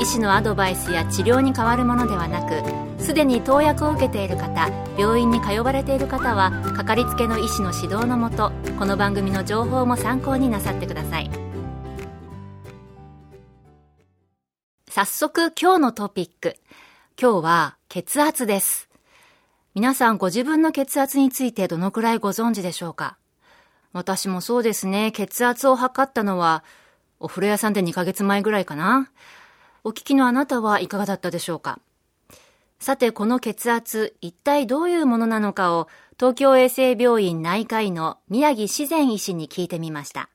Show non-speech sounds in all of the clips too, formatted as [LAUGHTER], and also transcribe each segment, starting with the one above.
医師のアドバイスや治療に変わるものではなくすでに投薬を受けている方病院に通われている方はかかりつけの医師の指導のもとこの番組の情報も参考になさってください。早速今日のトピック。今日は血圧です。皆さんご自分の血圧についてどのくらいご存知でしょうか？私もそうですね。血圧を測ったのはお風呂屋さんで2ヶ月前ぐらいかな。お聞きのあなたはいかがだったでしょうか？さて、この血圧、一体どういうものなのかを、東京衛生病院内科医の宮城自然医師に聞いてみました。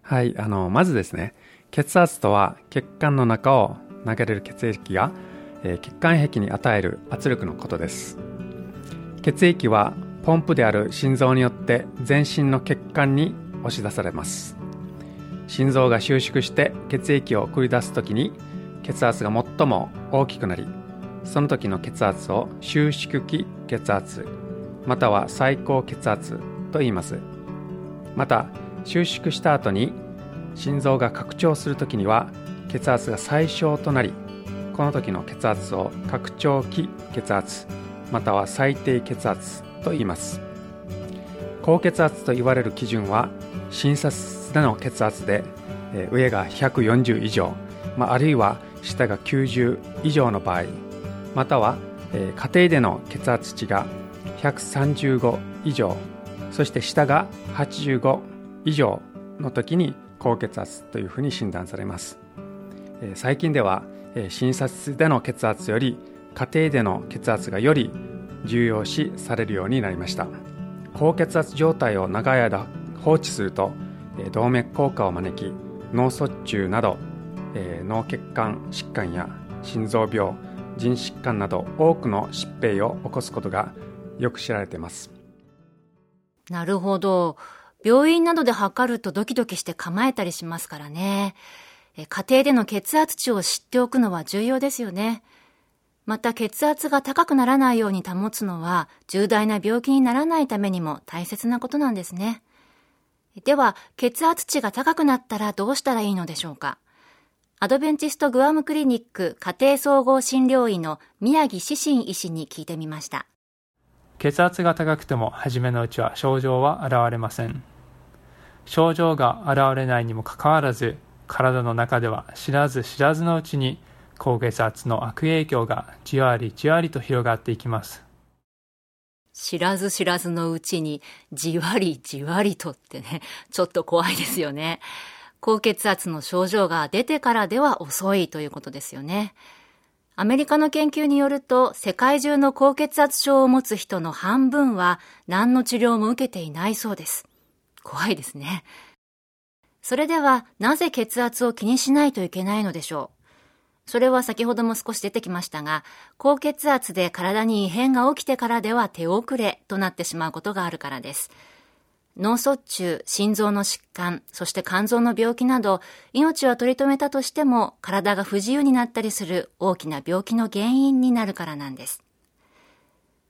はい、あの、まずですね、血圧とは血管の中を流れる血液が、えー、血管壁に与える圧力のことです。血液はポンプである心臓によって全身の血管に押し出されます。心臓が収縮して血液を送り出す時に血圧が最も大きくなりその時の血圧を収縮期血圧または最高血圧と言います。また収縮した後に心臓が拡張する時には血圧が最小となりこの時の血圧を拡張期血圧または最低血圧と言います。高血圧と言われる基準は診察での血圧で、上が140以上、まあ、あるいは下が90以上の場合または、家庭での血圧値が135以上そして下が85以上の時に高血圧というふうに診断されます、最近では、診察室での血圧より家庭での血圧がより重要視されるようになりました。高血圧状態を長い間放置すると動脈硬化を招き脳卒中など、え、脳血管疾患や心臓病腎疾患など多くの疾病を起こすことがよく知られています。なるほど。病院などで測るとドキドキして構えたりしますからね。家庭での血圧値を知っておくのは重要ですよね。また血圧が高くならないように保つのは重大な病気にならないためにも大切なことなんですね。では、血圧値が高くなったらどうしたらいいのでしょうか？アドベンチストグアムクリニック家庭総合診療医の宮城志信医師に聞いてみました。血圧が高くても初めのうちは症状は現れません。症状が現れないにもかかわらず、体の中では知らず知らずのうちに高血圧の悪影響がじわりじわりと広がっていきます。知らず知らずのうちにじわりじわりとってね、ちょっと怖いですよね。高血圧の症状が出てからでは遅いということですよね。アメリカの研究によると、世界中の高血圧症を持つ人の半分は何の治療も受けていないそうです。怖いですね。それでは、なぜ血圧を気にしないといけないのでしょうそれは先ほども少し出てきましたが、高血圧で体に異変が起きてからでは手遅れとなってしまうことがあるからです。脳卒中、心臓の疾患、そして肝臓の病気など、命は取り留めたとしても体が不自由になったりする大きな病気の原因になるからなんです。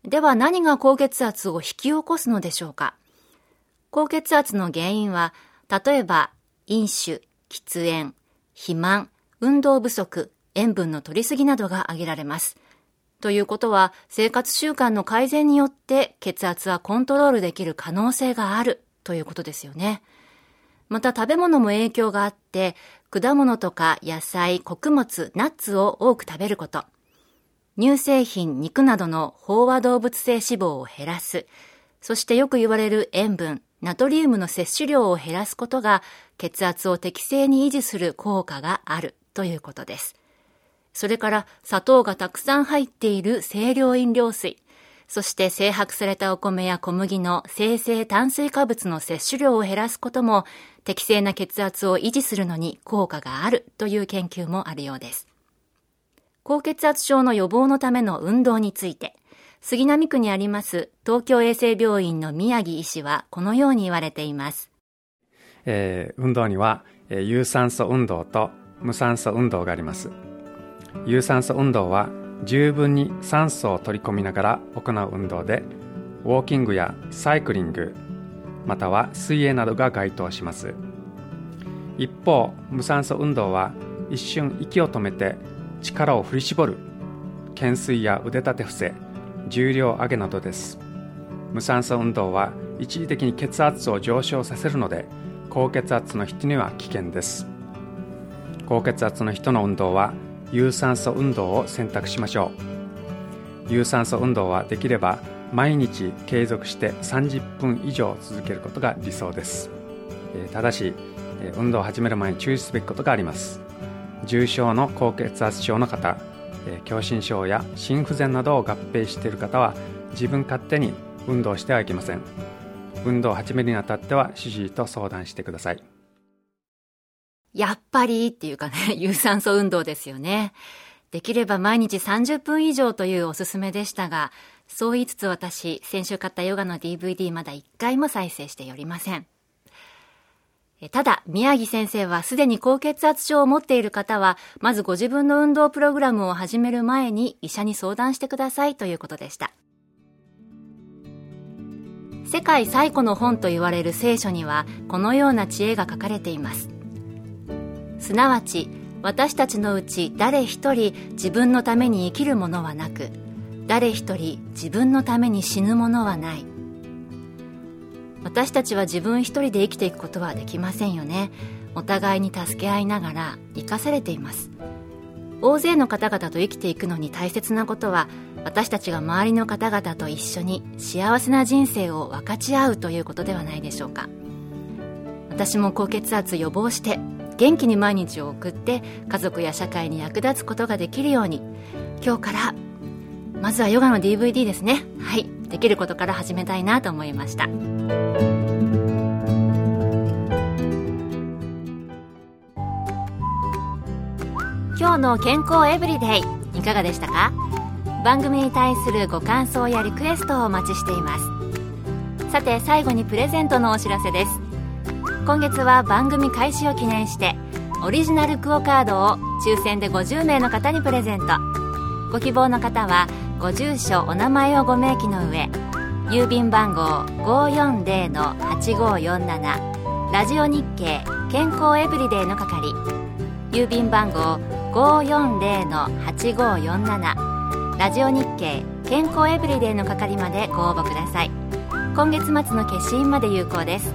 では何が高血圧を引き起こすのでしょうか？高血圧の原因は、例えば、飲酒、喫煙、肥満、運動不足、塩分の摂りすぎなどが挙げられます。ということは、生活習慣の改善によって血圧はコントロールできる可能性があるということですよね。また食べ物も影響があって、果物とか野菜、穀物、ナッツを多く食べること。乳製品、肉などの飽和動物性脂肪を減らす。そしてよく言われる塩分、ナトリウムの摂取量を減らすことが血圧を適正に維持する効果があるということです。それから砂糖がたくさん入っている清涼飲料水、そして精白されたお米や小麦の生成炭水化物の摂取量を減らすことも適正な血圧を維持するのに効果があるという研究もあるようです。高血圧症の予防のための運動について、杉並区にあります東京衛生病院の宮城医師はこのように言われています。えー、運動には、えー、有酸素運動と無酸素運動があります。有酸素運動は十分に酸素を取り込みながら行う運動で、ウォーキングやサイクリング、または水泳などが該当します。一方、無酸素運動は一瞬息を止めて力を振り絞る。懸垂や腕立て伏せ重量上げなどです。無酸素運動は一時的に血圧を上昇させるので高血圧の人には危険です。高血圧の人の運動は有酸素運動を選択しましょう。有酸素運動はできれば毎日継続して30分以上続けることが理想です。ただし運動を始める前に注意すべきことがあります。重症の高血圧症の方狭心症や心不全などを合併している方は自分勝手に運動してはいけません。運動を始めるにあたっては主治医と相談してください。やっぱりっていうかね [LAUGHS] 有酸素運動ですよねできれば毎日30分以上というおすすめでしたがそう言いつつ私先週買ったヨガの DVD まだ1回も再生しておりませんただ、宮城先生はすでに高血圧症を持っている方は、まずご自分の運動プログラムを始める前に医者に相談してくださいということでした。世界最古の本と言われる聖書には、このような知恵が書かれています。すなわち、私たちのうち誰一人自分のために生きるものはなく、誰一人自分のために死ぬものはない。私たちは自分一人で生きていくことはできませんよね。お互いに助け合いながら生かされています。大勢の方々と生きていくのに大切なことは私たちが周りの方々と一緒に幸せな人生を分かち合うということではないでしょうか。私も高血圧予防して元気に毎日を送って家族や社会に役立つことができるように。今日からまずはヨガの DVD ですね。はい。できることから始めたいなと思いました。今日の健康エブリデイいかがでしたか？番組に対するご感想やリクエストをお待ちしています。さて最後にプレゼントのお知らせです。今月は番組開始を記念してオリジナルクオカードを抽選で50名の方にプレゼント。ご希望の方はご住所お名前をご明記の上郵便番号540-8547ラジオ日経健康エブリデイの係郵便番号540-8547ラジオ日経健康エブリデイの係までご応募ください。今月末の消印まで有効です。